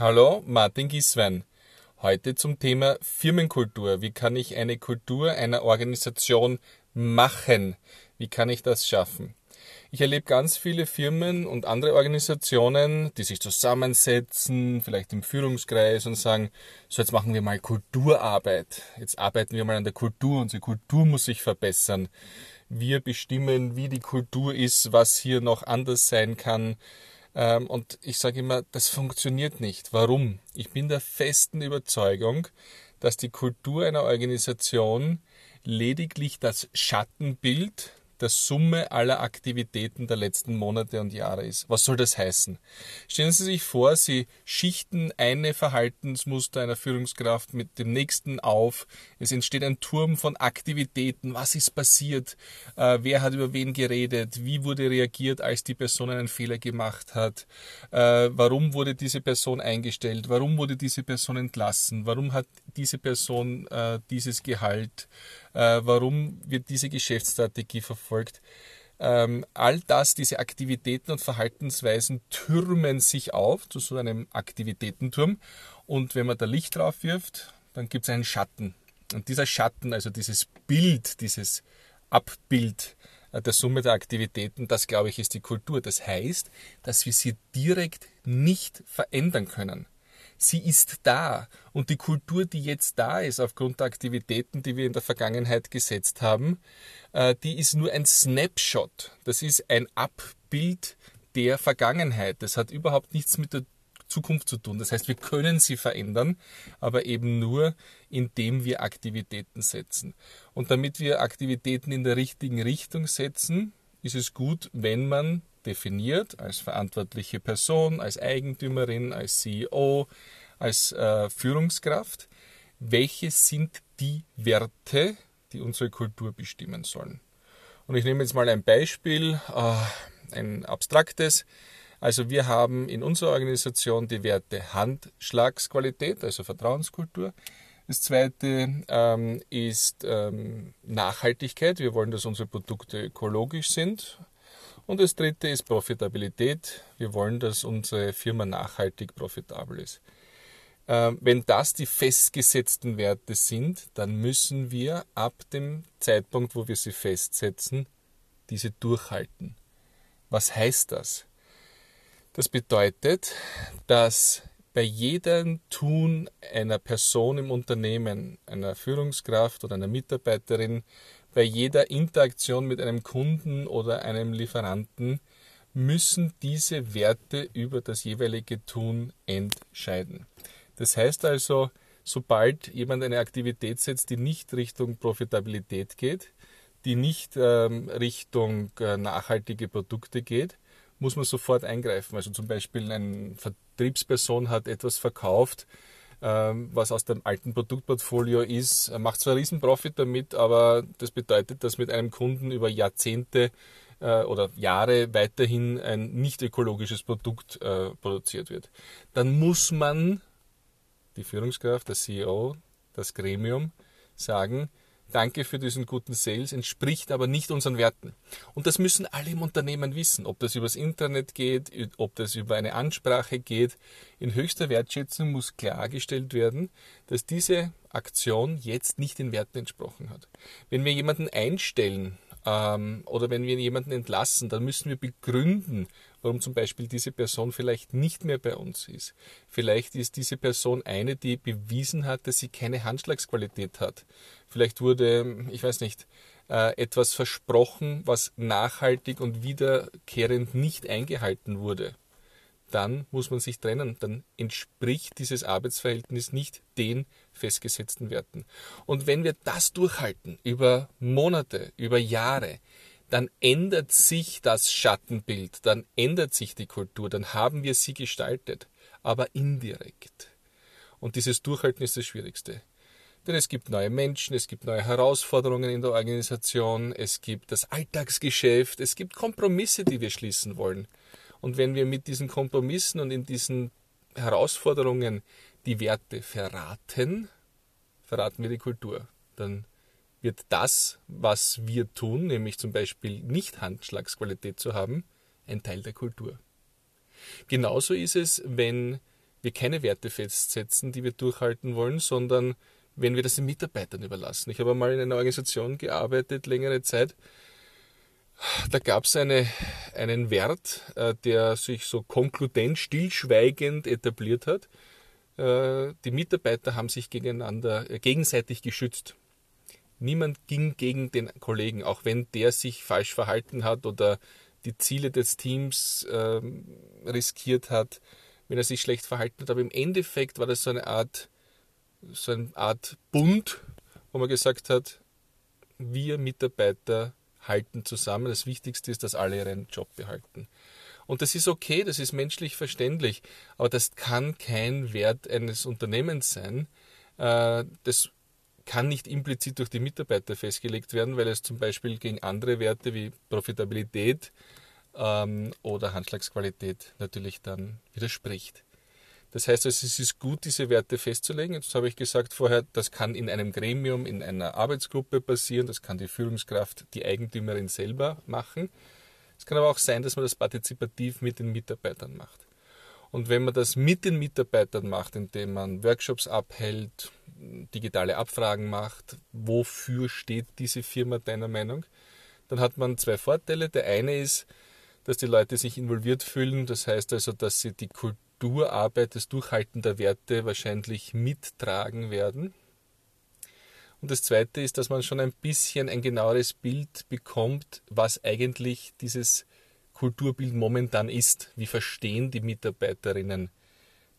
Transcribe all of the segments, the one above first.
Hallo, Martin Gieswein. Heute zum Thema Firmenkultur. Wie kann ich eine Kultur einer Organisation machen? Wie kann ich das schaffen? Ich erlebe ganz viele Firmen und andere Organisationen, die sich zusammensetzen, vielleicht im Führungskreis und sagen, so jetzt machen wir mal Kulturarbeit. Jetzt arbeiten wir mal an der Kultur. Unsere Kultur muss sich verbessern. Wir bestimmen, wie die Kultur ist, was hier noch anders sein kann. Ähm, und ich sage immer, das funktioniert nicht. Warum? Ich bin der festen Überzeugung, dass die Kultur einer Organisation lediglich das Schattenbild der Summe aller Aktivitäten der letzten Monate und Jahre ist. Was soll das heißen? Stellen Sie sich vor, Sie schichten eine Verhaltensmuster einer Führungskraft mit dem nächsten auf. Es entsteht ein Turm von Aktivitäten. Was ist passiert? Äh, wer hat über wen geredet? Wie wurde reagiert, als die Person einen Fehler gemacht hat? Äh, warum wurde diese Person eingestellt? Warum wurde diese Person entlassen? Warum hat diese Person äh, dieses Gehalt? Äh, warum wird diese Geschäftsstrategie verfolgt. Ähm, all das, diese Aktivitäten und Verhaltensweisen türmen sich auf zu so einem Aktivitätenturm. Und wenn man da Licht drauf wirft, dann gibt es einen Schatten. Und dieser Schatten, also dieses Bild, dieses Abbild äh, der Summe der Aktivitäten, das glaube ich ist die Kultur. Das heißt, dass wir sie direkt nicht verändern können sie ist da. Und die Kultur, die jetzt da ist, aufgrund der Aktivitäten, die wir in der Vergangenheit gesetzt haben, äh, die ist nur ein Snapshot. Das ist ein Abbild der Vergangenheit. Das hat überhaupt nichts mit der Zukunft zu tun. Das heißt, wir können sie verändern, aber eben nur, indem wir Aktivitäten setzen. Und damit wir Aktivitäten in der richtigen Richtung setzen, ist es gut, wenn man definiert als verantwortliche Person, als Eigentümerin, als CEO, als äh, Führungskraft, welche sind die Werte, die unsere Kultur bestimmen sollen. Und ich nehme jetzt mal ein Beispiel, äh, ein abstraktes. Also wir haben in unserer Organisation die Werte Handschlagsqualität, also Vertrauenskultur. Das zweite ähm, ist ähm, Nachhaltigkeit. Wir wollen, dass unsere Produkte ökologisch sind. Und das dritte ist Profitabilität. Wir wollen, dass unsere Firma nachhaltig profitabel ist. Ähm, wenn das die festgesetzten Werte sind, dann müssen wir ab dem Zeitpunkt, wo wir sie festsetzen, diese durchhalten. Was heißt das? Das bedeutet, dass bei jedem Tun einer Person im Unternehmen, einer Führungskraft oder einer Mitarbeiterin, bei jeder Interaktion mit einem Kunden oder einem Lieferanten müssen diese Werte über das jeweilige Tun entscheiden. Das heißt also, sobald jemand eine Aktivität setzt, die nicht Richtung Profitabilität geht, die nicht ähm, Richtung äh, nachhaltige Produkte geht, muss man sofort eingreifen. Also zum Beispiel eine Vertriebsperson hat etwas verkauft, was aus dem alten Produktportfolio ist, macht zwar riesen Profit damit, aber das bedeutet, dass mit einem Kunden über Jahrzehnte äh, oder Jahre weiterhin ein nicht ökologisches Produkt äh, produziert wird. Dann muss man, die Führungskraft, der CEO, das Gremium, sagen, Danke für diesen guten Sales, entspricht aber nicht unseren Werten. Und das müssen alle im Unternehmen wissen, ob das übers Internet geht, ob das über eine Ansprache geht. In höchster Wertschätzung muss klargestellt werden, dass diese Aktion jetzt nicht den Werten entsprochen hat. Wenn wir jemanden einstellen ähm, oder wenn wir jemanden entlassen, dann müssen wir begründen, warum zum Beispiel diese Person vielleicht nicht mehr bei uns ist. Vielleicht ist diese Person eine, die bewiesen hat, dass sie keine Handschlagsqualität hat. Vielleicht wurde, ich weiß nicht, äh, etwas versprochen, was nachhaltig und wiederkehrend nicht eingehalten wurde. Dann muss man sich trennen. Dann entspricht dieses Arbeitsverhältnis nicht den festgesetzten Werten. Und wenn wir das durchhalten über Monate, über Jahre, dann ändert sich das Schattenbild, dann ändert sich die Kultur, dann haben wir sie gestaltet, aber indirekt. Und dieses Durchhalten ist das Schwierigste. Denn es gibt neue Menschen, es gibt neue Herausforderungen in der Organisation, es gibt das Alltagsgeschäft, es gibt Kompromisse, die wir schließen wollen. Und wenn wir mit diesen Kompromissen und in diesen Herausforderungen die Werte verraten, verraten wir die Kultur. Dann wird das, was wir tun, nämlich zum Beispiel nicht Handschlagsqualität zu haben, ein Teil der Kultur. Genauso ist es, wenn wir keine Werte festsetzen, die wir durchhalten wollen, sondern wenn wir das den Mitarbeitern überlassen. Ich habe einmal in einer Organisation gearbeitet, längere Zeit. Da gab es eine, einen Wert, äh, der sich so konkludent, stillschweigend etabliert hat. Äh, die Mitarbeiter haben sich gegeneinander, äh, gegenseitig geschützt. Niemand ging gegen den Kollegen, auch wenn der sich falsch verhalten hat oder die Ziele des Teams äh, riskiert hat, wenn er sich schlecht verhalten hat. Aber im Endeffekt war das so eine Art, so eine Art Bund, wo man gesagt hat, wir Mitarbeiter halten zusammen. Das Wichtigste ist, dass alle ihren Job behalten. Und das ist okay, das ist menschlich verständlich, aber das kann kein Wert eines Unternehmens sein. Äh, das kann nicht implizit durch die Mitarbeiter festgelegt werden, weil es zum Beispiel gegen andere Werte wie Profitabilität ähm, oder Handschlagsqualität natürlich dann widerspricht. Das heißt also, es ist gut, diese Werte festzulegen. Jetzt habe ich gesagt vorher, das kann in einem Gremium, in einer Arbeitsgruppe passieren, das kann die Führungskraft, die Eigentümerin selber machen. Es kann aber auch sein, dass man das partizipativ mit den Mitarbeitern macht. Und wenn man das mit den Mitarbeitern macht, indem man Workshops abhält, digitale Abfragen macht, wofür steht diese Firma deiner Meinung, dann hat man zwei Vorteile. Der eine ist, dass die Leute sich involviert fühlen. Das heißt also, dass sie die Kulturarbeit, das Durchhalten der Werte wahrscheinlich mittragen werden. Und das Zweite ist, dass man schon ein bisschen ein genaueres Bild bekommt, was eigentlich dieses Kulturbild momentan ist. Wie verstehen die Mitarbeiterinnen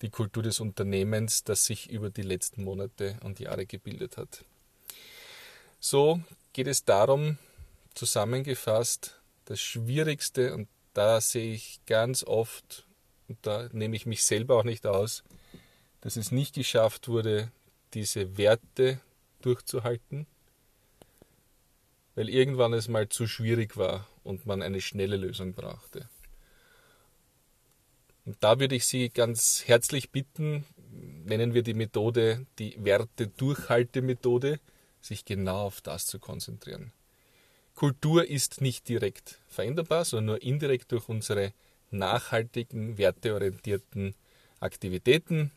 die Kultur des Unternehmens, das sich über die letzten Monate und Jahre gebildet hat. So geht es darum, zusammengefasst, das Schwierigste, und da sehe ich ganz oft, und da nehme ich mich selber auch nicht aus, dass es nicht geschafft wurde, diese Werte durchzuhalten, weil irgendwann es mal zu schwierig war und man eine schnelle Lösung brauchte. Und da würde ich Sie ganz herzlich bitten, nennen wir die Methode die Werte-Durchhalte-Methode, sich genau auf das zu konzentrieren. Kultur ist nicht direkt veränderbar, sondern nur indirekt durch unsere nachhaltigen, werteorientierten Aktivitäten.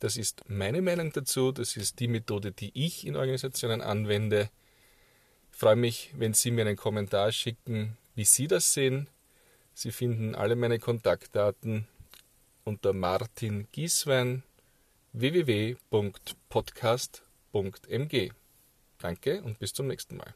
Das ist meine Meinung dazu. Das ist die Methode, die ich in Organisationen anwende. Ich freue mich, wenn Sie mir einen Kommentar schicken, wie Sie das sehen. Sie finden alle meine Kontaktdaten unter Martin Gieswein www.podcast.mg. Danke und bis zum nächsten Mal.